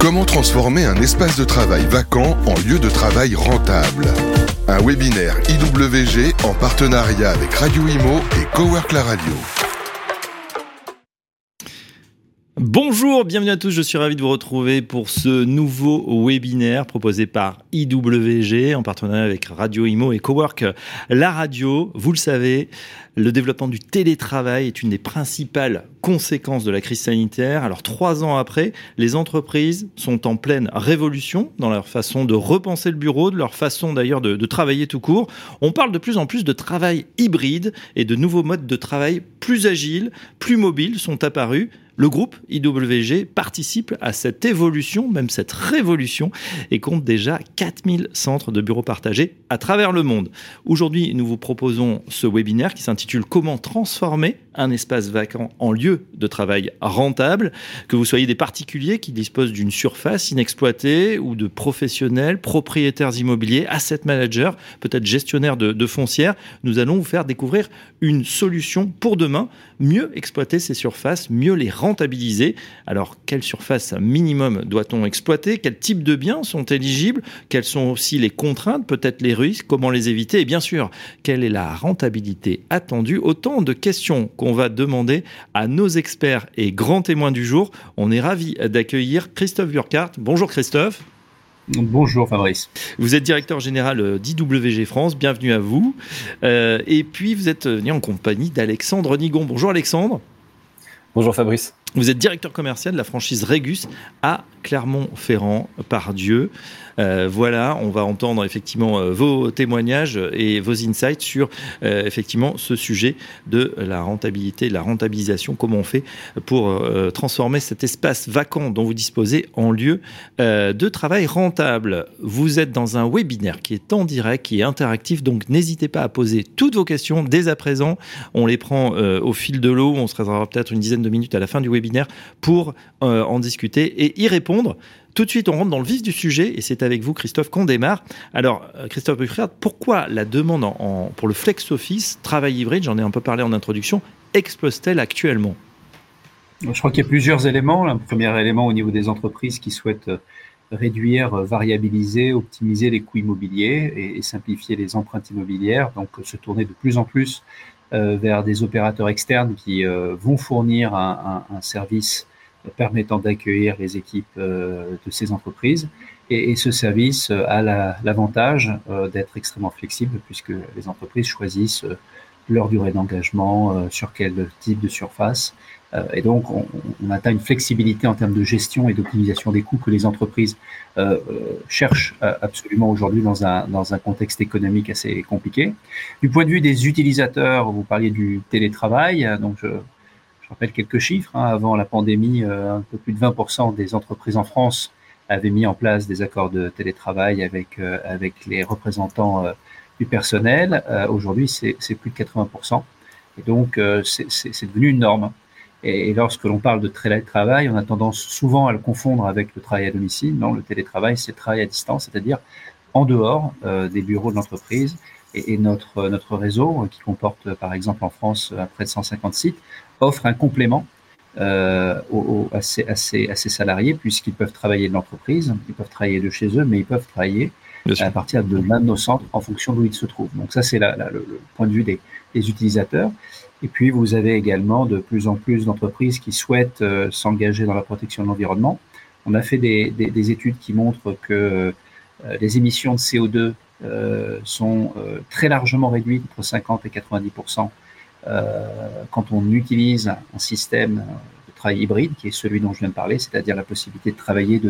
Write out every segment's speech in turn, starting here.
Comment transformer un espace de travail vacant en lieu de travail rentable Un webinaire IWG en partenariat avec Radio Imo et Cowork la Radio. Bonjour, bienvenue à tous, je suis ravi de vous retrouver pour ce nouveau webinaire proposé par IWG en partenariat avec Radio Imo et Cowork. La radio, vous le savez, le développement du télétravail est une des principales conséquences de la crise sanitaire. Alors trois ans après, les entreprises sont en pleine révolution dans leur façon de repenser le bureau, de leur façon d'ailleurs de, de travailler tout court. On parle de plus en plus de travail hybride et de nouveaux modes de travail plus agiles, plus mobiles sont apparus. Le groupe IWG participe à cette évolution, même cette révolution, et compte déjà 4000 centres de bureaux partagés à travers le monde. Aujourd'hui, nous vous proposons ce webinaire qui s'intitule Comment transformer un espace vacant en lieu de travail rentable, que vous soyez des particuliers qui disposent d'une surface inexploitée ou de professionnels, propriétaires immobiliers, asset managers, peut-être gestionnaires de, de foncières, nous allons vous faire découvrir une solution pour demain, mieux exploiter ces surfaces, mieux les rentabiliser. Alors, quelle surface minimum doit-on exploiter? Quels types de biens sont éligibles? Quelles sont aussi les contraintes, peut-être les risques? Comment les éviter? Et bien sûr, quelle est la rentabilité attendue? Autant de questions qu'on va demander à nos experts et grands témoins du jour. On est ravi d'accueillir Christophe Burkhardt. Bonjour Christophe. Bonjour Fabrice. Vous êtes directeur général d'IWG France, bienvenue à vous. Euh, et puis vous êtes venu en compagnie d'Alexandre Nigon. Bonjour Alexandre. Bonjour Fabrice. Vous êtes directeur commercial de la franchise Régus à Clermont-Ferrand, par Dieu. Euh, voilà, on va entendre effectivement euh, vos témoignages et vos insights sur euh, effectivement ce sujet de la rentabilité, la rentabilisation, comment on fait pour transformer cet espace vacant dont vous disposez en lieu de travail rentable? Vous êtes dans un webinaire qui est en direct, qui est interactif, donc n'hésitez pas à poser toutes vos questions dès à présent. On les prend au fil de l'eau, on se réservera peut-être une dizaine de minutes à la fin du webinaire pour en discuter et y répondre. Tout de suite, on rentre dans le vif du sujet et c'est avec vous, Christophe, qu'on démarre. Alors, Christophe Buffrard, pourquoi la demande pour le flex office, travail hybride, j'en ai un peu parlé en introduction, explose-t-elle actuellement? Je crois qu'il y a plusieurs éléments. Le premier élément au niveau des entreprises qui souhaitent réduire, variabiliser, optimiser les coûts immobiliers et, simplifier les empreintes immobilières, donc se tourner de plus en plus euh, vers des opérateurs externes qui euh, vont fournir un, un, un service permettant d'accueillir les équipes euh, de ces entreprises. Et, ce service a l'avantage la, d'être extrêmement flexible puisque les entreprises choisissent leur durée d'engagement, sur quel type de surface. Et donc, on, atteint une flexibilité en termes de gestion et d'optimisation des coûts que les entreprises euh, cherchent absolument aujourd'hui dans un, dans un contexte économique assez compliqué. Du point de vue des utilisateurs, vous parliez du télétravail, donc je, rappelle quelques chiffres. Hein. Avant la pandémie, euh, un peu plus de 20% des entreprises en France avaient mis en place des accords de télétravail avec, euh, avec les représentants euh, du personnel. Aujourd'hui, c'est plus de 80%. Et donc, c'est devenu une norme. Et, lorsque l'on parle de télétravail, on a tendance souvent à le confondre avec le travail à domicile. Non, le télétravail, c'est le travail à distance, c'est-à-dire en dehors des bureaux de l'entreprise. Et, et, notre, notre réseau, qui comporte par exemple en France près de 150 sites, offre un complément euh, aux, à, ces, à, à, salariés, puisqu'ils peuvent travailler de l'entreprise, ils peuvent travailler de chez eux, mais ils peuvent travailler à partir de l'un de nos centres en fonction d'où ils se trouvent. Donc ça, c'est le, le, point de vue des, des, utilisateurs. Et puis, vous avez également de plus en plus d'entreprises qui souhaitent euh, s'engager dans la protection de l'environnement. On a fait des, des, des, études qui montrent que euh, les émissions de CO2 euh, sont euh, très largement réduites, entre 50 et 90 euh, quand on utilise un système de travail hybride, qui est celui dont je viens de parler, c'est-à-dire la possibilité de travailler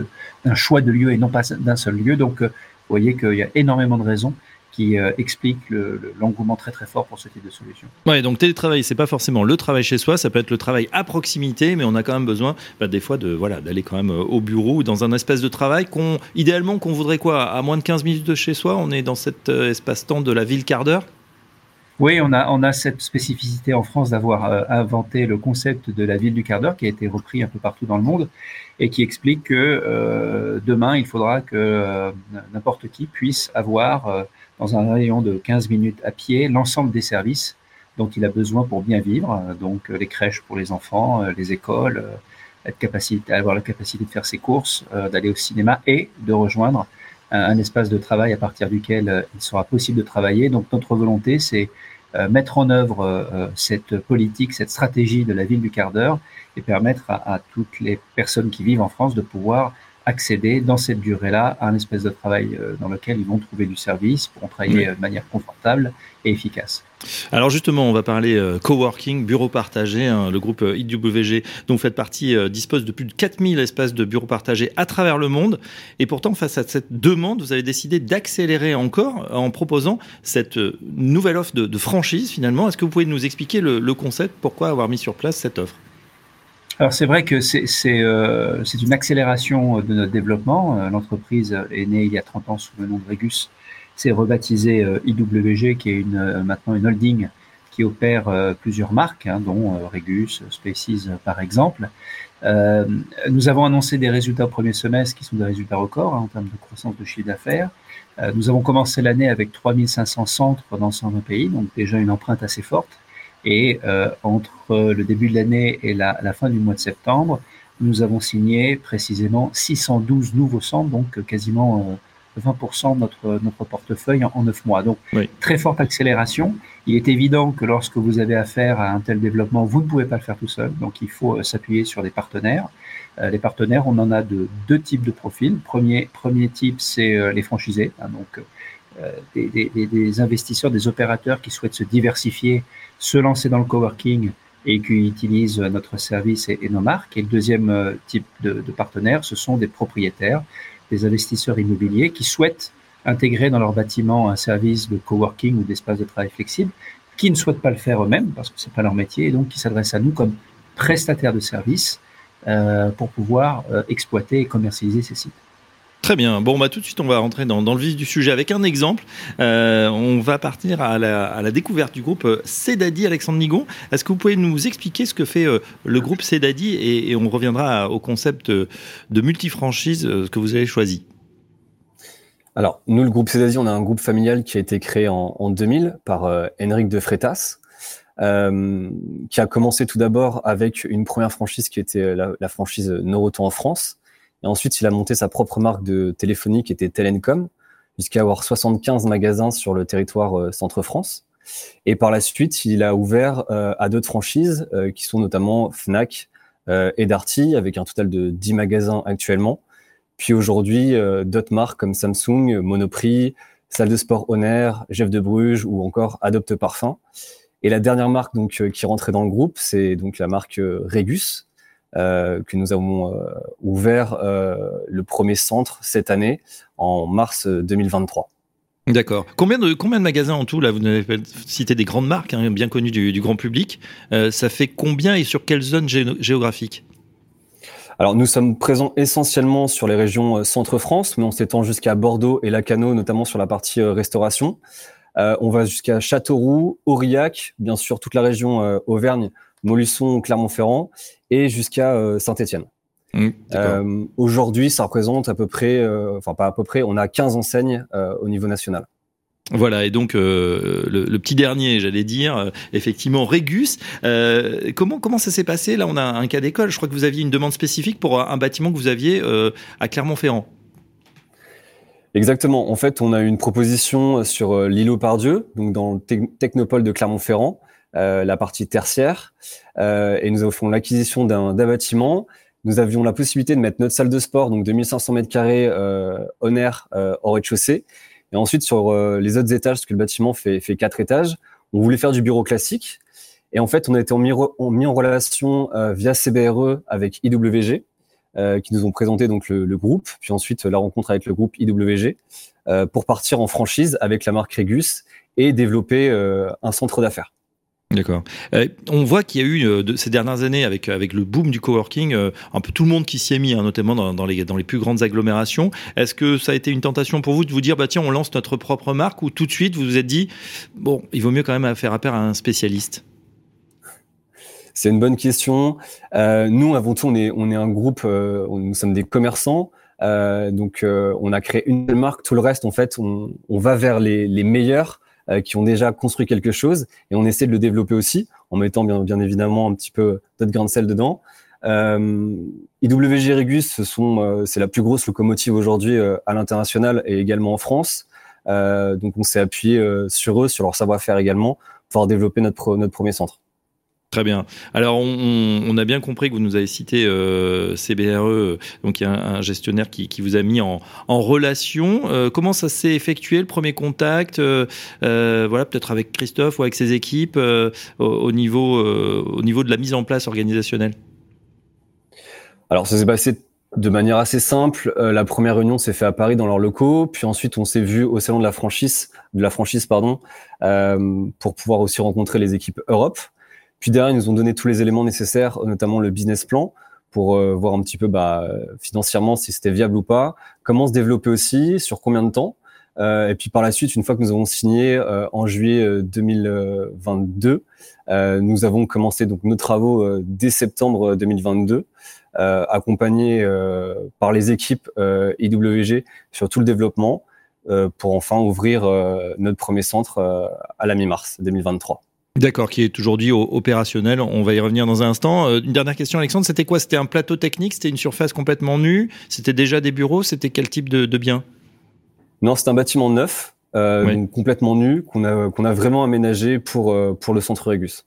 d'un choix de lieu et non pas d'un seul lieu. Donc, euh, vous voyez qu'il y a énormément de raisons qui euh, explique l'engouement le, très très fort pour ce type de solution. Ouais, donc télétravail, c'est pas forcément le travail chez soi, ça peut être le travail à proximité, mais on a quand même besoin bah, des fois de voilà d'aller quand même au bureau ou dans un espace de travail qu'on idéalement qu'on voudrait quoi? À moins de 15 minutes de chez soi, on est dans cet euh, espace-temps de la ville quart d'heure? Oui, on a, on a cette spécificité en France d'avoir euh, inventé le concept de la ville du quart d'heure qui a été repris un peu partout dans le monde et qui explique que euh, demain, il faudra que euh, n'importe qui puisse avoir dans un rayon de 15 minutes à pied l'ensemble des services dont il a besoin pour bien vivre, donc les crèches pour les enfants, les écoles, être capacité, avoir la capacité de faire ses courses, d'aller au cinéma et de rejoindre un, espace de travail à partir duquel il sera possible de travailler. Donc notre volonté, c'est mettre en œuvre cette politique, cette stratégie de la ville du quart d'heure et permettre à, à, toutes les personnes qui vivent en France de pouvoir accéder dans cette durée-là à un espèce de travail euh, dans lequel ils vont trouver du service, pour travailler euh, de manière confortable et efficace. Alors justement, on va parler euh, coworking, bureau partagé. Hein, le groupe IWG dont vous faites partie dispose de plus de 4000 espaces de bureaux partagés à travers le monde. Et pourtant, face à cette demande, vous avez décidé d'accélérer encore en proposant cette nouvelle offre de, franchise finalement. Est-ce que vous pouvez nous expliquer le concept, pourquoi avoir mis sur place cette offre? Alors c'est vrai que c'est euh, une accélération de notre développement. Euh, l'entreprise est née il y a 30 ans sous le nom de Regus. C'est rebaptisé euh, IWG, qui est une, maintenant une holding qui opère plusieurs marques, hein, dont Regus, Spaces par exemple. nous avons annoncé des résultats au premier semestre qui sont des résultats records hein, en termes de croissance de chiffre d'affaires. nous avons commencé l'année avec 3500 centres dans 120 pays, donc déjà une empreinte assez forte. Et euh, entre le début de l'année et la, la, fin du mois de septembre, nous avons signé précisément 612 nouveaux centres, donc quasiment 20% euh, de notre, notre portefeuille en, neuf 9 mois. Donc, très forte accélération. Il est évident que lorsque vous avez affaire à un tel développement, vous ne pouvez pas le faire tout seul. Donc, il faut euh, s'appuyer sur des partenaires. les partenaires, on en a de deux types de profils. Premier, premier type, c'est les franchisés. Hein, donc, des, des, investisseurs, des opérateurs qui souhaitent se diversifier se lancer dans le coworking et qui utilisent notre service et, nos marques. Et le deuxième euh, type de, de partenaires, ce sont des propriétaires, des investisseurs immobiliers qui souhaitent intégrer dans leur bâtiment un service de coworking ou d'espace de travail flexible, qui ne souhaitent pas le faire eux-mêmes parce que c'est pas leur métier et donc qui s'adressent à nous comme prestataires de services euh, pour pouvoir euh, exploiter et commercialiser ces sites. Très bien. Bon, bah, tout de suite, on va rentrer dans, le vif du sujet avec un exemple. Euh, on va partir à la, découverte du groupe euh, Cedadi, Alexandre Nigon. Est-ce que vous pouvez nous expliquer ce que fait euh, le groupe Cedadi et, on reviendra au concept de multifranchise que vous avez choisi? Alors, nous, le groupe Cedadi, on a un groupe familial qui a été créé en, 2000 par Henrik de Freitas. qui a commencé tout d'abord avec une première franchise qui était la, la franchise Noroto en France, et ensuite, il a monté sa propre marque de téléphonie qui était Telencom, jusqu'à avoir 75 magasins sur le territoire euh, Centre-France. Et par la suite, il a ouvert euh, à d'autres franchises, euh, qui sont notamment Fnac et Darty, avec un total de 10 magasins actuellement. Puis aujourd'hui, d'autres marques comme Samsung, Monoprix, Salle de sport Honor, Jeff de Bruges ou encore Adopte Parfum. Et la dernière marque donc qui rentrait dans le groupe, c'est donc la marque Regus, que nous avons euh, ouvert euh, le premier centre cette année en mars 2023. D'accord. Combien de combien de magasins en tout là Vous avez cité des grandes marques hein, bien connues du, grand public. ça fait combien et sur quelle zone géographique alors nous sommes présents essentiellement sur les régions Centre-France, mais on s'étend jusqu'à Bordeaux et Lacano, notamment sur la partie restauration. on va jusqu'à Châteauroux, Aurillac, bien sûr toute la région Auvergne, Molusson, Clermont-Ferrand, et jusqu'à euh, Saint-Étienne. Mmh, euh, Aujourd'hui, ça représente à peu près, euh, enfin pas à peu près, on a 15 enseignes au niveau national. Voilà, et donc le, petit dernier, j'allais dire, effectivement, Régus. comment comment ça s'est passé? Là, on a un cas d'école. Je crois que vous aviez une demande spécifique pour un bâtiment que vous aviez à Clermont-Ferrand. Exactement. En fait, on a une proposition sur l'îlot Pardieu, donc dans le technopole de Clermont-Ferrand, la partie tertiaire, euh, et nous avons fait l'acquisition d'un bâtiment. Nous avions la possibilité de mettre notre salle de sport, donc 2500 mètres carrés euh, en air euh, au rez-de-chaussée. Et ensuite, sur les autres étages, parce que le bâtiment fait, fait quatre étages, on voulait faire du bureau classique. Et en fait, on a été mis, en relation via CBRE avec IWG, qui nous ont présenté donc le, le, groupe, puis ensuite la rencontre avec le groupe IWG, pour partir en franchise avec la marque Regus et développer un centre d'affaires. D'accord. Euh, on voit qu'il y a eu euh, de, ces dernières années avec avec le boom du coworking, euh, un peu tout le monde qui s'y est mis, hein, notamment dans, dans, les dans les plus grandes agglomérations. Est-ce que ça a été une tentation pour vous de vous dire bah tiens on lance notre propre marque ou tout de suite vous vous êtes dit bon il vaut mieux quand même faire appel à un spécialiste? C'est une bonne question. nous avant tout on est on est un groupe, nous sommes des commerçants. donc on a créé une marque, tout le reste en fait on, on va vers les, les meilleurs euh, qui ont déjà construit quelque chose et on essaie de le développer aussi en mettant bien, évidemment un petit peu d'autres grains de sel dedans. Euh, IWG Regus, sont, c'est la plus grosse locomotive aujourd'hui à l'international et également en France. donc on s'est appuyé sur eux, sur leur savoir-faire également, pour développer notre premier centre. Très bien. Alors, on, a bien compris que vous nous avez cité euh, CBRE, donc il y a un, gestionnaire qui, vous a mis en, relation. Euh, comment ça s'est effectué le premier contact euh, Voilà, peut-être avec Christophe ou avec ses équipes au, niveau au niveau de la mise en place organisationnelle? Alors, ça s'est passé de manière assez simple. la première réunion s'est faite à Paris dans leurs locaux, puis ensuite on s'est vu au salon de la franchise, de la franchise pardon, pour pouvoir aussi rencontrer les équipes Europe. Puis derrière, ils nous ont donné tous les éléments nécessaires, notamment le business plan, pour euh, voir un petit peu bah, financièrement si c'était viable ou pas, comment se développer aussi, sur combien de temps. Euh, et puis par la suite, une fois que nous avons signé euh, en juillet 2022, nous avons commencé donc nos travaux dès septembre 2022, accompagnés par les équipes IWG sur tout le développement, pour enfin ouvrir notre premier centre à la mi-mars 2023. D'accord, qui est aujourd'hui opérationnel. On va y revenir dans un instant. Euh, une dernière question, Alexandre. C'était quoi? C'était un plateau technique? C'était une surface complètement nue? C'était déjà des bureaux? C'était quel type de, bien? Non, c'est un bâtiment neuf, euh, complètement nu, qu'on a, qu'on a vraiment aménagé pour, euh, pour le centre Régus.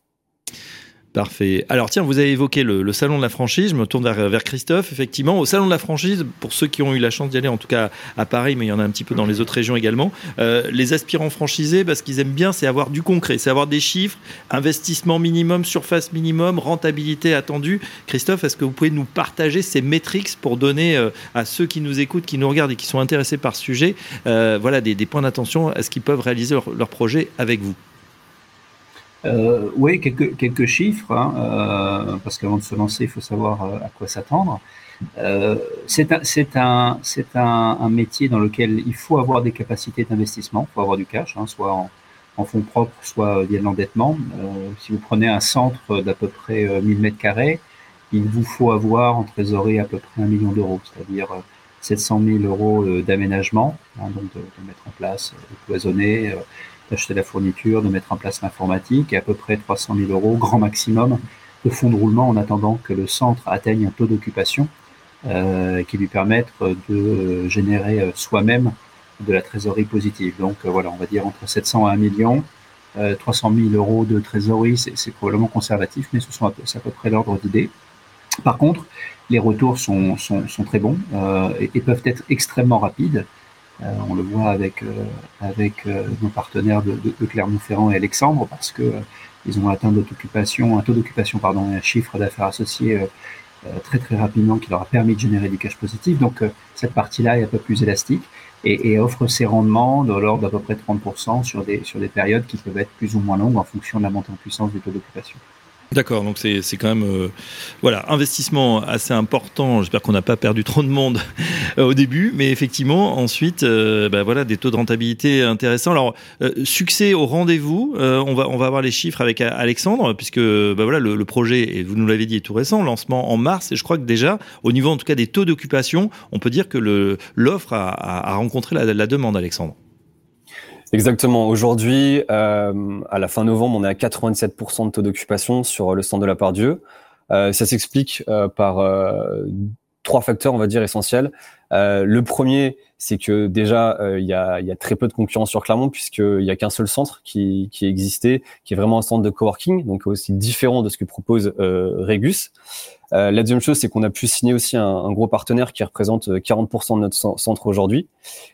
Parfait. Alors tiens, vous avez évoqué le, salon de la franchise. Je me tourne vers, Christophe. Effectivement, au salon de la franchise, pour ceux qui ont eu la chance d'y aller, en tout cas à Paris, mais il y en a un petit peu dans les autres régions également, euh, les aspirants franchisés, bah, ce qu'ils aiment bien, c'est avoir du concret, c'est avoir des chiffres, investissement minimum, surface minimum, rentabilité attendue. Christophe, est-ce que vous pouvez nous partager ces métriques pour donner euh, à ceux qui nous écoutent, qui nous regardent et qui sont intéressés par ce sujet, euh, voilà des, points d'attention à ce qu'ils peuvent réaliser leur projet avec vous? Euh, oui, quelques, quelques chiffres, hein, euh, parce qu'avant de se lancer, il faut savoir euh, à quoi s'attendre. Euh, c'est un, un, un, un, métier dans lequel il faut avoir des capacités d'investissement, il faut avoir du cash, hein, soit en, en, fonds propres, soit via l'endettement. Euh, si vous prenez un centre d'à peu près 1000 mètres carrés, il vous faut avoir en trésorerie à peu près un million d'euros, c'est-à-dire 700 000 euros d'aménagement, hein, donc de, de, mettre en place, de cloisonner, d'acheter la fourniture, de mettre en place l'informatique, et à peu près 300 000 euros, grand maximum, de fonds de roulement en attendant que le centre atteigne un taux d'occupation euh, qui lui permette de euh, générer euh, soi-même de la trésorerie positive. Donc voilà, on va dire entre 700 et 1 million, 300 000 euros de trésorerie, c'est probablement conservatif, mais ce sont à peu, à près l'ordre d'idée. Par contre, les retours sont, très bons et, peuvent être extrêmement rapides. Euh, on le voit avec, euh, euh, nos partenaires de, Clermont-Ferrand et Alexandre parce que ils ont atteint un taux d'occupation, pardon, un chiffre d'affaires associé très très rapidement qui leur a permis de générer du cash positif. Donc cette partie-là est un peu plus élastique et, offre ses rendements de l'ordre d'à peu près 30% sur des, sur des périodes qui peuvent être plus ou moins longues en fonction de la montée en puissance du taux d'occupation. D'accord, donc c'est quand même euh, voilà investissement assez important. J'espère qu'on n'a pas perdu trop de monde euh, au début, mais effectivement ensuite euh, bah, voilà des taux de rentabilité intéressants. Alors succès au rendez-vous. on va on va avoir les chiffres avec Alexandre puisque bah, voilà le, projet et vous nous l'avez dit est tout récent, lancement en mars et je crois que déjà au niveau en tout cas des taux d'occupation, on peut dire que l'offre a, a, rencontré la demande, Alexandre. Exactement. Aujourd'hui, euh, à la fin novembre, on est à 87% de taux d'occupation sur le centre de la part Dieu. Euh, ça s'explique euh, par euh, trois facteurs, on va dire, essentiels. Euh, le premier, c'est que déjà, il y a, y, a, très peu de concurrence sur Clermont, puisqu'il n'y a qu'un seul centre qui, qui existait, qui est vraiment un centre de coworking, donc aussi différent de ce que propose Regus. Euh, la deuxième chose, c'est qu'on a pu signer aussi un, gros partenaire qui représente 40% euh, de notre centre aujourd'hui.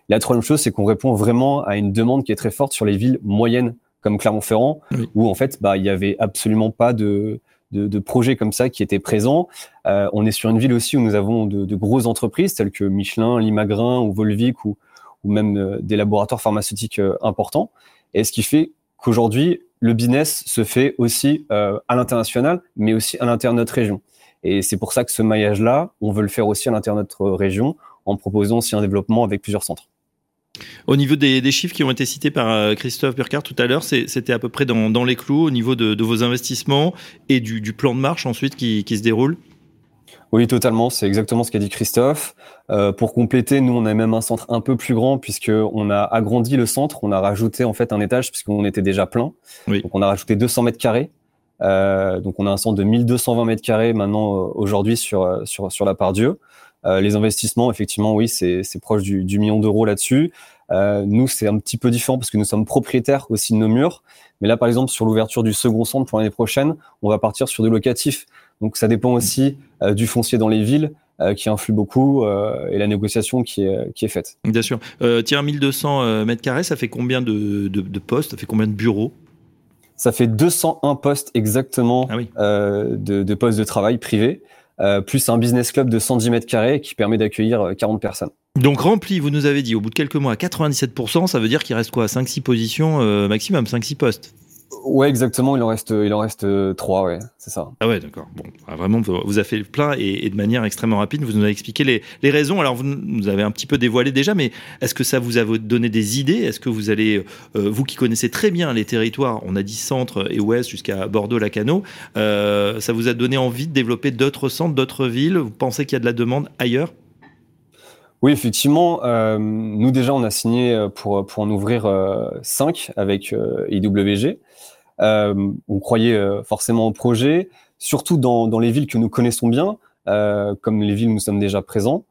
La troisième chose, c'est qu'on répond vraiment à une demande qui est très forte sur les villes moyennes comme Clermont-Ferrand, où en fait, bah, il y avait absolument pas de, de, projets comme ça qui étaient présents. Euh, on est sur une ville aussi où nous avons de, grosses entreprises telles que Michelin, Limagrin ou Volvic ou, ou même des laboratoires pharmaceutiques importants. Et ce qui fait qu'aujourd'hui, le business se fait aussi à l'international, mais aussi à l'intérieur de notre région. Et c'est pour ça que ce maillage-là, on veut le faire aussi à l'intérieur de notre région en proposant aussi un développement avec plusieurs centres. Au niveau des, chiffres qui ont été cités par euh, Christophe Burkhardt tout à l'heure, c'était à peu près dans, les clous au niveau de, vos investissements et du, plan de marche ensuite qui, se déroule? Oui, totalement. C'est exactement ce qu'a dit Christophe. Euh, pour compléter, nous, on a même un centre un peu plus grand puisque on a agrandi le centre. On a rajouté en fait un étage puisqu'on était déjà plein. Donc, on a rajouté 200 mètres carrés donc on a un centre de 1220 mètres carrés maintenant aujourd'hui sur, sur, sur la part Dieu. Les investissements, effectivement, oui, c'est proche du, du million d'euros là-dessus. nous, c'est un petit peu différent parce que nous sommes propriétaires aussi de nos murs. Mais là, par exemple, sur l'ouverture du second centre pour l'année prochaine, on va partir sur du locatif. Donc ça dépend aussi euh, du foncier dans les villes euh, qui influe beaucoup euh, et la négociation qui est, qui est faite. Bien sûr. tiens, 1200 mètres carrés, ça fait combien de, de, postes? Ça fait combien de bureaux? Ça fait 201 postes exactement ah de, de postes de travail privés. Plus un business club de 110 mètres carrés qui permet d'accueillir 40 personnes. Donc rempli, vous nous avez dit, au bout de quelques mois, à 97%, ça veut dire qu'il reste quoi 5-6 positions euh, maximum, 5-6 postes? Ouais, exactement. Il en reste, il en reste euh, trois, ouais, c'est ça. Ah ouais, d'accord. Bon, ah, vraiment, vous avez fait plein et, de manière extrêmement rapide. Vous nous avez expliqué les, les, raisons. Alors, vous nous avez un petit peu dévoilé déjà, mais est-ce que ça vous a donné des idées? Est-ce que vous allez, euh, vous qui connaissez très bien les territoires, on a dit centre et ouest jusqu'à Bordeaux-Lacano, euh, ça vous a donné envie de développer d'autres centres, d'autres villes? Vous pensez qu'il y a de la demande ailleurs? Oui, effectivement. Euh, nous déjà, on a signé euh, pour pour en ouvrir euh, cinq avec IWG. On croyait forcément au projet, surtout dans, les villes que nous connaissons bien, comme les villes où nous sommes déjà présents.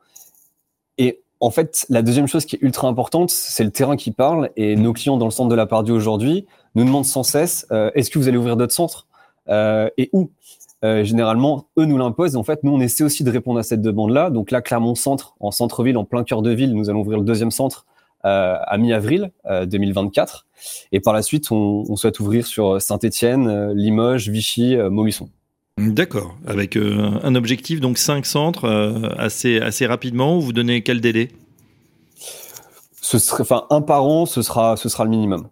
Et en fait, la deuxième chose qui est ultra importante, c'est le terrain qui parle. Et nos clients dans le centre de la Pardue aujourd'hui nous demandent sans cesse est-ce que vous allez ouvrir d'autres centres et où? Euh, généralement, eux nous l'imposent. En fait, nous, on essaie aussi de répondre à cette demande-là. Donc là, Clermont-Centre, en centre-ville, en plein cœur de ville, nous allons ouvrir le deuxième centre euh, à mi-avril 2024. Euh, Et par la suite, on, on souhaite ouvrir sur Saint-Étienne, Limoges, Vichy, Montluçon. D'accord. Avec un objectif, donc cinq centres assez, assez rapidement. Vous donnez quel délai? Ce serait, enfin, un par an, ce sera, ce sera le minimum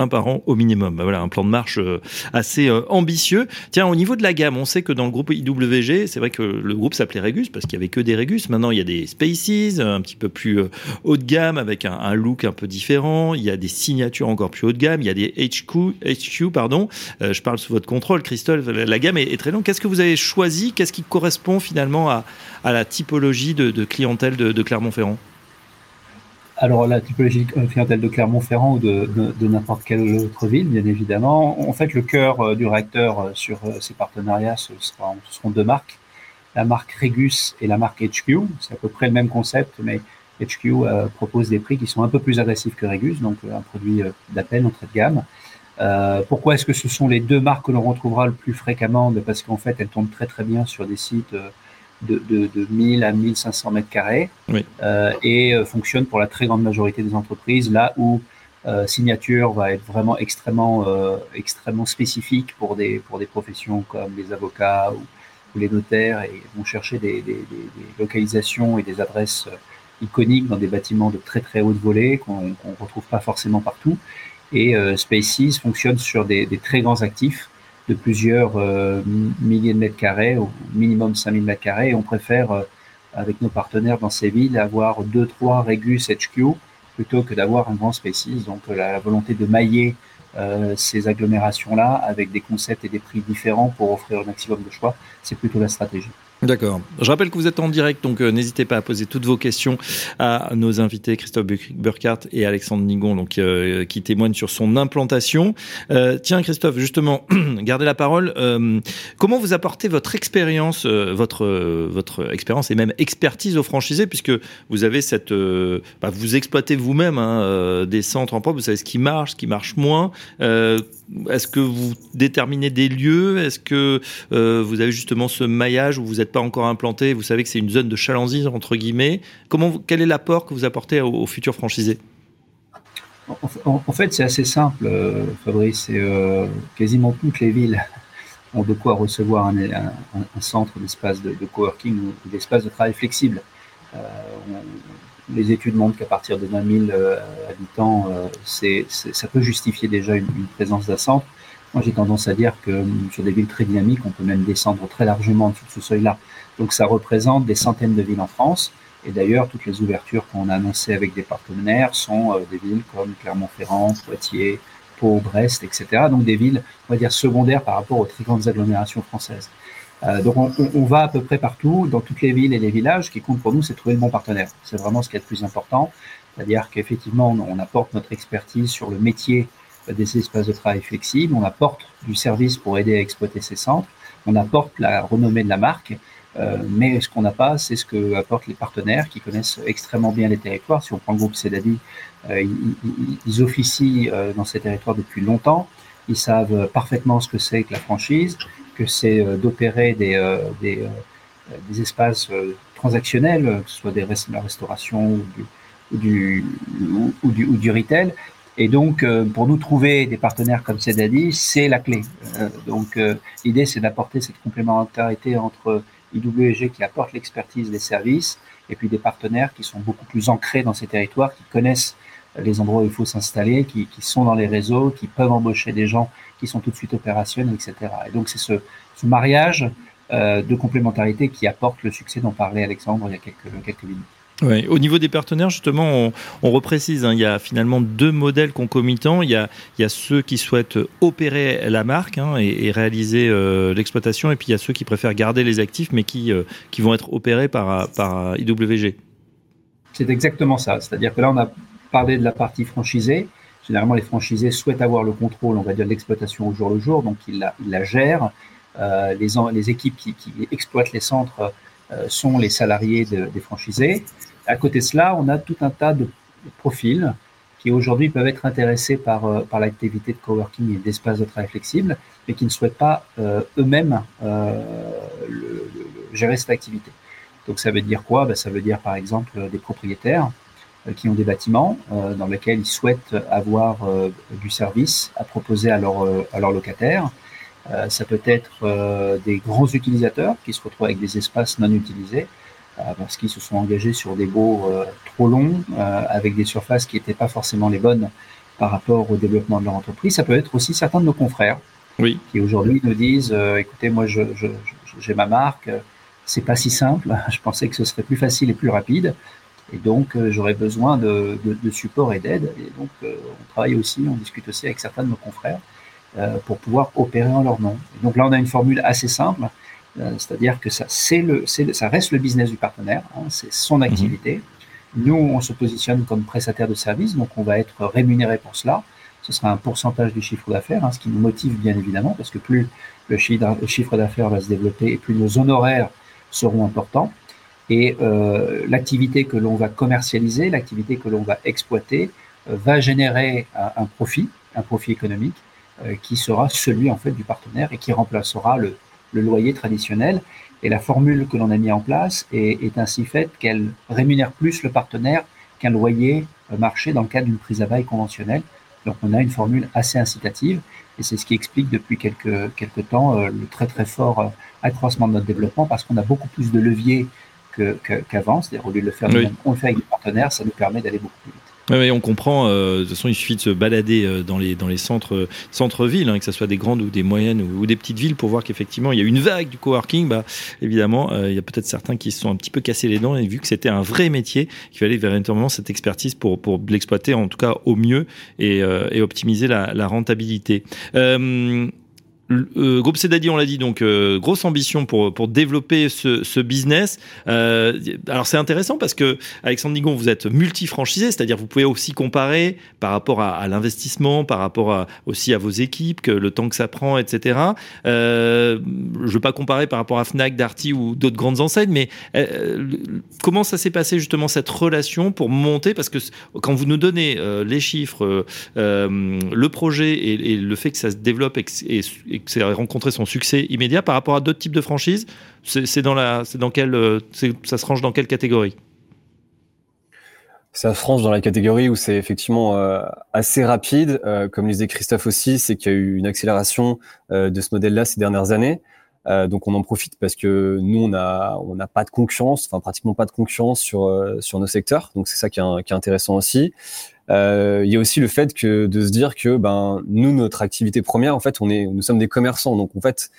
un par an au minimum. Bah voilà, un plan de marche euh, assez euh, ambitieux. Tiens, au niveau de la gamme, on sait que dans le groupe IWG, c'est vrai que le groupe s'appelait Regus parce qu'il y avait que des Regus. Maintenant, il y a des Spaces, un petit peu plus euh, haut de gamme avec un, look un peu différent. Il y a des signatures encore plus haut de gamme. Il y a des HQ, HQ pardon. je parle sous votre contrôle, Christophe. La, gamme est, très longue. Qu'est-ce que vous avez choisi? Qu'est-ce qui correspond finalement à, la typologie de, clientèle de Clermont-Ferrand? Alors la typologie clientèle de Clermont-Ferrand ou de, n'importe quelle autre ville, bien évidemment. En fait, le cœur euh, du réacteur euh, sur euh, ces partenariats, ce, seront deux marques, la marque Regus et la marque HQ. C'est à peu près le même concept, mais HQ propose des prix qui sont un peu plus agressifs que Regus, donc un produit d'appel, entrée de gamme. pourquoi est-ce que ce sont les deux marques que l'on retrouvera le plus fréquemment? Parce qu'en fait, elles tombent très très bien sur des sites de, de, de 1000 à 1500 mètres carrés euh, et euh, fonctionne pour la très grande majorité des entreprises, là où euh, signature va être vraiment extrêmement, euh, extrêmement spécifique pour des, pour des professions comme les avocats ou, les notaires et vont chercher des, des, des, localisations et des adresses euh, iconiques dans des bâtiments de très très haute volée qu'on ne retrouve pas forcément partout. Et euh, Spaces fonctionne sur des, très grands actifs de plusieurs euh, milliers de mètres carrés, au minimum 5000 mètres carrés. On préfère, euh, avec nos partenaires dans ces villes, avoir deux, trois Regus HQ plutôt que d'avoir un grand Spaces. Donc la, volonté de mailler euh, ces agglomérations-là avec des concepts et des prix différents pour offrir un maximum de choix, c'est plutôt la stratégie. D'accord. Je rappelle que vous êtes en direct, donc euh, n'hésitez pas à poser toutes vos questions à nos invités Christophe Burkhardt et Alexandre Nigon, donc euh, qui témoignent sur son implantation. Euh, tiens, Christophe, justement, gardez la parole. comment vous apportez votre expérience, votre votre expérience et même expertise aux franchisés, puisque vous avez cette, bah, vous exploitez vous-même hein, des centres en propre, vous savez ce qui marche, ce qui marche moins. Est-ce que vous déterminez des lieux? Est-ce que vous avez justement ce maillage où vous êtes pas encore implanté, vous savez que c'est une zone de chalandise entre guillemets. Comment, quel est l'apport que vous apportez aux, futurs franchisés en, fait, c'est assez simple, euh, Fabrice. Euh, quasiment toutes les villes ont de quoi recevoir un, centre d'espace de, coworking ou d'espace de travail flexible. Euh, les études montrent qu'à partir de 20 000 habitants, c'est, ça peut justifier déjà une, une présence d'un centre. Moi, j'ai tendance à dire que sur des villes très dynamiques, on peut même descendre très largement en de ce seuil-là. Donc, ça représente des centaines de villes en France. Et d'ailleurs, toutes les ouvertures qu'on a annoncées avec des partenaires sont euh, des villes comme Clermont-Ferrand, Poitiers, Pau, Brest, etc. Donc, des villes, on va dire, secondaires par rapport aux très grandes agglomérations françaises. Euh, donc, on, on, va à peu près partout, dans toutes les villes et les villages. Ce qui compte pour nous, c'est trouver le bon partenaire. C'est vraiment ce qui est le plus important. C'est-à-dire qu'effectivement, on apporte notre expertise sur le métier des espaces de travail flexibles, on apporte du service pour aider à exploiter ces centres, on apporte la renommée de la marque, euh, mais ce qu'on n'a pas, c'est ce que apportent les partenaires qui connaissent extrêmement bien les territoires. Si on prend le groupe Cédadi, euh, ils, officient euh, dans ces territoires depuis longtemps. Ils savent parfaitement ce que c'est que la franchise, que c'est d'opérer des, des, espaces transactionnels, que ce soit des la restauration ou du, ou, du, ou du retail. Et donc, pour nous trouver des partenaires comme Cédadi, c'est la clé. donc, l'idée, c'est d'apporter cette complémentarité entre IWG qui apporte l'expertise des services, et puis des partenaires qui sont beaucoup plus ancrés dans ces territoires, qui connaissent les endroits où il faut s'installer, qui, qui, sont dans les réseaux, qui peuvent embaucher des gens qui sont tout de suite opérationnels, etc. Et donc c'est ce, ce, mariage euh, de complémentarité qui apporte le succès dont parlait Alexandre il y a quelques, quelques minutes. Au niveau des partenaires, justement, on, reprécise, hein, il y a finalement deux modèles concomitants. Il y a, ceux qui souhaitent opérer la marque hein, et, réaliser euh, l'exploitation, et puis il y a ceux qui préfèrent garder les actifs, mais qui, euh, vont être opérés par, IWG. C'est exactement ça. C'est-à-dire que là, on a parlé de la partie franchisée. Généralement, les franchisés souhaitent avoir le contrôle, on va dire, de l'exploitation au jour le jour, donc ils la, gèrent. Euh, les, équipes qui, exploitent les centres sont les salariés de, des franchisés. À côté de cela, on a tout un tas de profils qui aujourd'hui peuvent être intéressés par, euh, par l'activité de coworking et d'espace de travail flexible, mais qui ne souhaitent pas euh, eux-mêmes euh, gérer cette activité. Donc ça veut dire quoi? Ben, Ça veut dire par exemple des propriétaires qui ont des bâtiments dans lesquels ils souhaitent avoir du service à proposer à, à leurs locataires. ça peut être des grands utilisateurs qui se retrouvent avec des espaces non utilisés parce qu'ils se sont engagés sur des baux euh, trop longs, euh, avec des surfaces qui n'étaient pas forcément les bonnes par rapport au développement de leur entreprise. Ça peut être aussi certains de nos confrères oui. qui aujourd'hui nous disent écoutez, moi, j'ai je, je, ma marque, c'est pas si simple. Je pensais que ce serait plus facile et plus rapide. Et donc, j'aurais besoin de, de, de support et d'aide. Et donc, on travaille aussi, on discute aussi avec certains de nos confrères pour pouvoir opérer en leur nom. Et donc là, on a une formule assez simple euh, c'est-à-dire que ça, c'est le, c'est, ça reste le business du partenaire, hein, c'est son mhm. activité. Nous, on se positionne comme prestataire de service, donc on va être rémunéré pour cela. Ce sera un pourcentage du chiffre d'affaires, hein, ce qui nous motive bien évidemment, parce que plus le chiffre d'affaires va se développer et plus nos honoraires seront importants. Et euh, l'activité que l'on va commercialiser, l'activité que l'on va exploiter, euh, va générer un, un, profit, un profit économique, euh, qui sera celui en fait du partenaire et qui remplacera le, le loyer traditionnel. Et la formule que l'on a mis en place est, est ainsi faite qu'elle rémunère plus le partenaire qu'un loyer marché dans le cadre d'une prise à bail conventionnelle. Donc on a une formule assez incitative et c'est ce qui explique depuis quelques, quelques temps euh, le très très fort euh, accroissement de notre développement parce qu'on a beaucoup plus de leviers qu'avant. Que, C'est-à-dire au lieu de le faire oui. on le fait avec des partenaires, ça nous permet d'aller beaucoup plus vite. Oui, on comprend. Euh, de toute façon, il suffit de se balader euh, dans les dans les centres centres-villes, hein, que ce soit des grandes ou des moyennes ou, des petites villes, pour voir qu'effectivement il y a une vague du coworking. Bah, évidemment, euh, il y a peut-être certains qui se sont un petit peu cassés les dents et vu que c'était un vrai métier, qu'il fallait véritablement cette expertise pour pour l'exploiter en tout cas au mieux et, euh, et optimiser la, la rentabilité. Euh, groupe Cédadi, on l'a dit, donc euh, grosse ambition pour pour développer ce, business. Euh, alors c'est intéressant parce que Alexandre Nigon, vous êtes multi-franchisé, c'est-à-dire vous pouvez aussi comparer par rapport à, l'investissement, par rapport à, aussi à vos équipes, le temps que ça prend, etc. Euh, je veux pas comparer par rapport à Fnac, Darty ou d'autres grandes enseignes, mais comment ça s'est passé justement cette relation pour monter? Parce que quand vous nous donnez les chiffres, le projet et, et, le fait que ça se développe et, et, et c'est rencontré son succès immédiat par rapport à d'autres types de franchises C'est dans la, c'est dans quelle, ça se range dans quelle catégorie? Ça se range dans la catégorie où c'est effectivement euh, assez rapide. Euh, comme le disait Christophe aussi, c'est qu'il y a eu une accélération euh, de ce modèle-là ces dernières années. donc on en profite parce que nous on a on n'a pas de concurrence, enfin pratiquement pas de concurrence sur sur nos secteurs. Donc c'est ça qui est, intéressant aussi. Euh, il y a aussi le fait que de se dire que ben nous notre activité première en fait on est nous sommes des commerçants. Donc en fait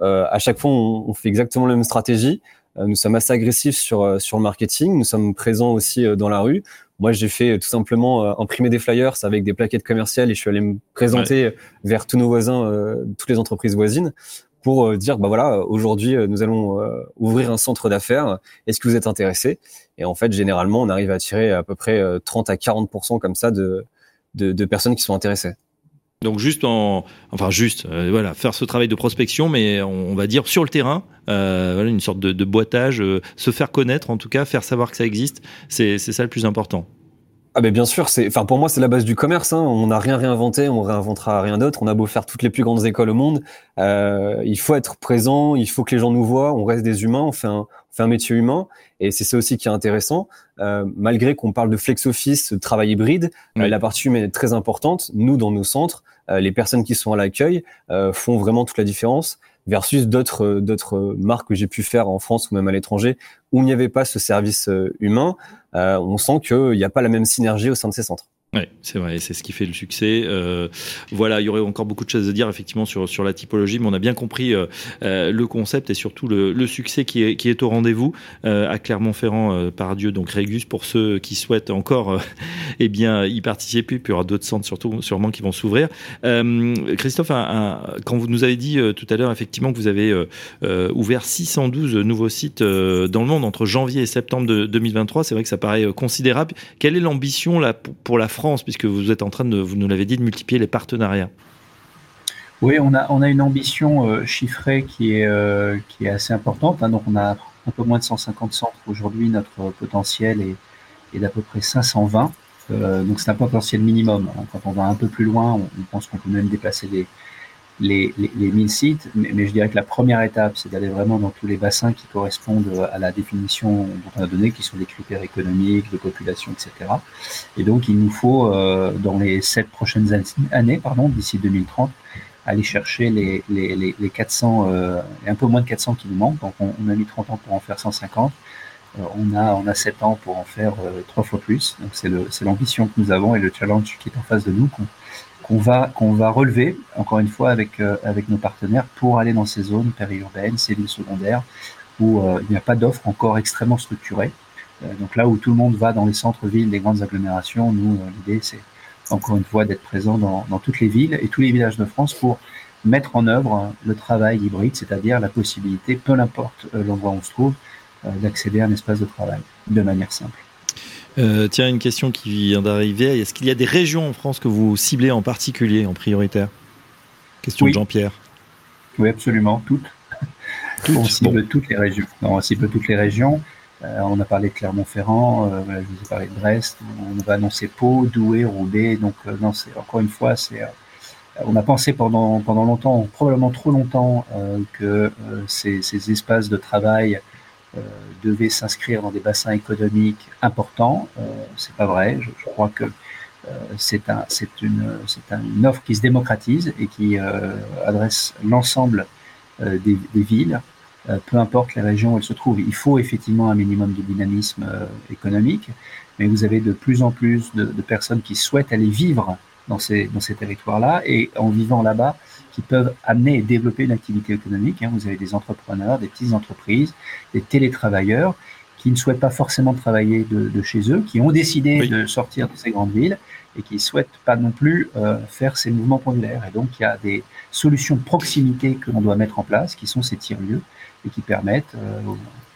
euh, à chaque fois on, on, fait exactement la même stratégie. Euh, nous sommes assez agressifs sur sur le marketing. Nous sommes présents aussi dans la rue. Moi j'ai fait tout simplement imprimer des flyers avec des plaquettes commerciales et je suis allé me présenter ouais. vers tous nos voisins toutes les entreprises voisines pour dire bah voilà aujourd'hui nous allons ouvrir un centre d'affaires est-ce que vous êtes intéressé? Et en fait, généralement, on arrive à attirer à peu près 30 à 40% comme ça de, de, personnes qui sont intéressées. Donc juste en, enfin juste, euh, voilà, faire ce travail de prospection, mais on, va dire sur le terrain, euh, voilà, une sorte de, boitage, euh, se faire connaître en tout cas, faire savoir que ça existe, c'est ça le plus important. Ah ben bien sûr, c'est, enfin pour moi c'est la base du commerce. Hein. On n'a rien réinventé, on réinventera rien d'autre. On a beau faire toutes les plus grandes écoles au monde, euh, il faut être présent, il faut que les gens nous voient. On reste des humains, on fait un, on fait un métier humain, et c'est ça aussi qui est intéressant. Euh, malgré qu'on parle de flex office, de travail hybride, euh, la partie humaine est très importante. Nous dans nos centres, euh, les personnes qui sont à l'accueil euh, font vraiment toute la différence versus d'autres d'autres marques que j'ai pu faire en France ou même à l'étranger où il n'y avait pas ce service humain. on sent qu'il n'y a pas la même synergie au sein de ces centres. Oui, c'est vrai, c'est ce qui fait le succès. Euh, voilà, il y aurait encore beaucoup de choses à dire effectivement sur sur la typologie, mais on a bien compris euh, euh, le concept et surtout le, le, succès qui est qui est au rendez-vous euh, à Clermont-Ferrand euh, par Dieu. Donc Régus pour ceux qui souhaitent encore, eh bien y participer. Puis il y aura d'autres centres surtout sûrement qui vont s'ouvrir. Christophe, un, quand vous nous avez dit tout à l'heure effectivement que vous avez ouvert 612 nouveaux sites dans le monde entre janvier et septembre de 2023, c'est vrai que ça paraît considérable. Quelle est l'ambition là pour la France puisque vous êtes en train de, vous nous l'avez dit, de multiplier les partenariats. Oui, on a, on a une ambition euh, chiffrée qui est, euh, qui est assez importante. Hein. donc, on a un peu moins de 150 centres aujourd'hui. Notre potentiel est, est d'à peu près 520. Euh, donc, c'est un potentiel minimum. Hein. Quand on va un peu plus loin, on, on pense qu'on peut même dépasser les, les, les, les 1000 sites, mais, je dirais que la première étape, c'est d'aller vraiment dans tous les bassins qui correspondent à la définition dont on a donné, qui sont des critères économiques, de population, etc. Et donc, il nous faut, euh, dans les sept prochaines années, pardon, d'ici 2030, aller chercher les, les, les 400, euh, un peu moins de 400 qui nous manquent. Donc, on, a mis 30 ans pour en faire 150. Euh, on a on a 7 ans pour en faire euh, trois fois plus. Donc, c'est l'ambition que nous avons et le challenge qui est en face de nous va qu'on va relever encore une fois avec euh, avec nos partenaires pour aller dans ces zones périurbaines, ces villes secondaires où euh, il n'y a pas d'offres encore extrêmement structurées. Euh, donc là où tout le monde va dans les centres-villes, les grandes agglomérations, nous l'idée c'est encore une fois d'être présent dans, dans toutes les villes et tous les villages de France pour mettre en œuvre le travail hybride, c'est-à-dire la possibilité, peu importe l'endroit où on se trouve, d'accéder à un espace de travail de manière simple. Euh, tiens, une question qui vient d'arriver. Est-ce qu'il y a des régions en France que vous ciblez en particulier, en prioritaire? Question de Jean-Pierre. Oui, absolument, toutes. On cible toutes les régions. on cible toutes les régions. Euh, on a parlé de Clermont-Ferrand, euh, je vous ai parlé de Brest, on va annoncer Pau, Douai, Roubaix. Donc, euh, non, c'est encore une fois, c'est. On a pensé pendant pendant longtemps, probablement trop longtemps, que ces, ces, espaces de travail devait s'inscrire dans des bassins économiques importants. Euh, c'est pas vrai. Je, crois que euh, c'est un, une, une offre qui se démocratise et qui adresse l'ensemble des, des, villes, peu importe les régions où elles se trouvent. Il faut effectivement un minimum de dynamisme économique, mais vous avez de plus en plus de, de personnes qui souhaitent aller vivre dans ces, dans ces territoires-là et en vivant là-bas, qui peuvent amener et développer une activité économique. Hein. Vous avez des entrepreneurs, des petites entreprises, des télétravailleurs qui ne souhaitent pas forcément travailler de, de chez eux, qui ont décidé de sortir de ces grandes villes et qui souhaitent pas non plus euh, faire ces mouvements pendulaires. Et donc, il y a des solutions de proximité que l'on doit mettre en place, qui sont ces tiers-lieux et qui permettent, euh,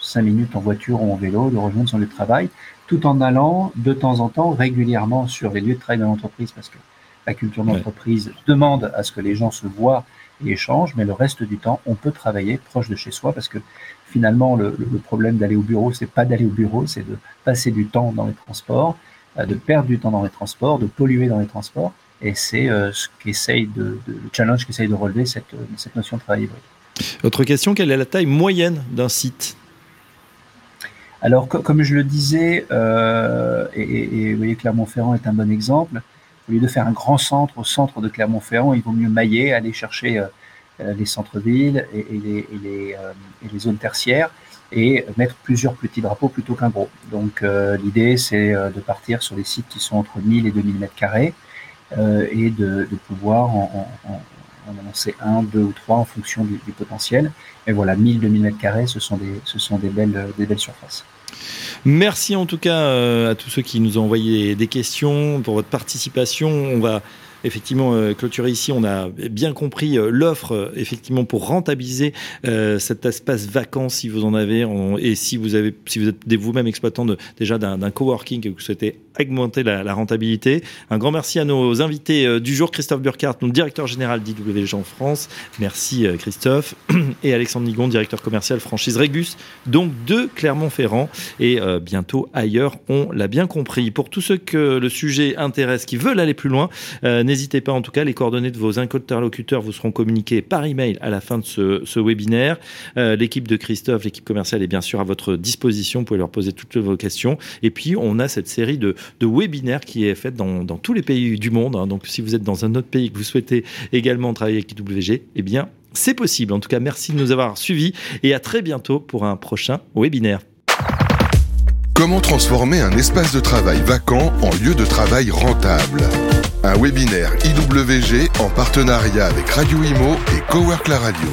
cinq minutes en voiture ou en vélo, de rejoindre son lieu de travail, tout en allant de temps en temps régulièrement sur les lieux de travail de l'entreprise, parce que la culture d'entreprise demande à ce que les gens se voient et échangent, mais le reste du temps, on peut travailler proche de chez soi parce que finalement, le, le problème d'aller au bureau, c'est pas d'aller au bureau, c'est de passer du temps dans les transports, euh, de perdre du temps dans les transports, de polluer dans les transports. Et c'est euh, ce qu'essaye de, de, le challenge qu'essaye de relever cette, cette notion de travail hybride. Autre question, quelle est la taille moyenne d'un site? Alors, co comme je le disais, euh, et, et, et, vous voyez, Clermont-Ferrand est un bon exemple, au lieu de faire un grand centre au centre de Clermont-Ferrand, il vaut mieux mailler, aller chercher euh, euh, les centres-villes euh, et, les, zones tertiaires et mettre plusieurs petits drapeaux plutôt qu'un gros. Donc l'idée, c'est de partir sur des sites qui sont entre 1000 et 2000 mètres carrés et de, pouvoir en, en, un, deux ou trois en fonction du, potentiel. Et voilà, 1000, 2000 mètres carrés, ce sont des, ce sont des belles, des belles surfaces. Merci en tout cas euh, à tous ceux qui nous ont envoyé des questions pour votre participation. Effectivement clôturer ici. On a bien compris l'offre effectivement pour rentabiliser cet espace vacances si vous en avez et si vous avez si vous êtes vous-même exploitant de, déjà d'un coworking que vous souhaitez augmenter la, rentabilité. Un grand merci à nos invités du jour, Christophe Burkhardt, notre directeur général d'IWG en France. Merci Christophe et Alexandre Nigon, directeur commercial franchise Régus, donc de Clermont-Ferrand et bientôt ailleurs. On l'a bien compris. Pour tous ceux que le sujet intéresse, qui veulent aller plus loin, euh, n'hésitez pas. En tout cas, les coordonnées de vos interlocuteurs vous seront communiquées par email à la fin de ce, webinaire. Euh, l'équipe de Christophe, l'équipe commerciale est bien sûr à votre disposition. Vous pouvez leur poser toutes vos questions. Et puis, on a cette série de, webinaires qui est faite dans, tous les pays du monde. Hein. Donc, si vous êtes dans un autre pays que vous souhaitez également travailler avec IWG, eh bien, c'est possible. En tout cas, merci de nous avoir suivis et à très bientôt pour un prochain webinaire. Comment transformer un espace de travail vacant en lieu de travail rentable? Un webinaire IWG en partenariat avec Radio Imo et Cowork la Radio.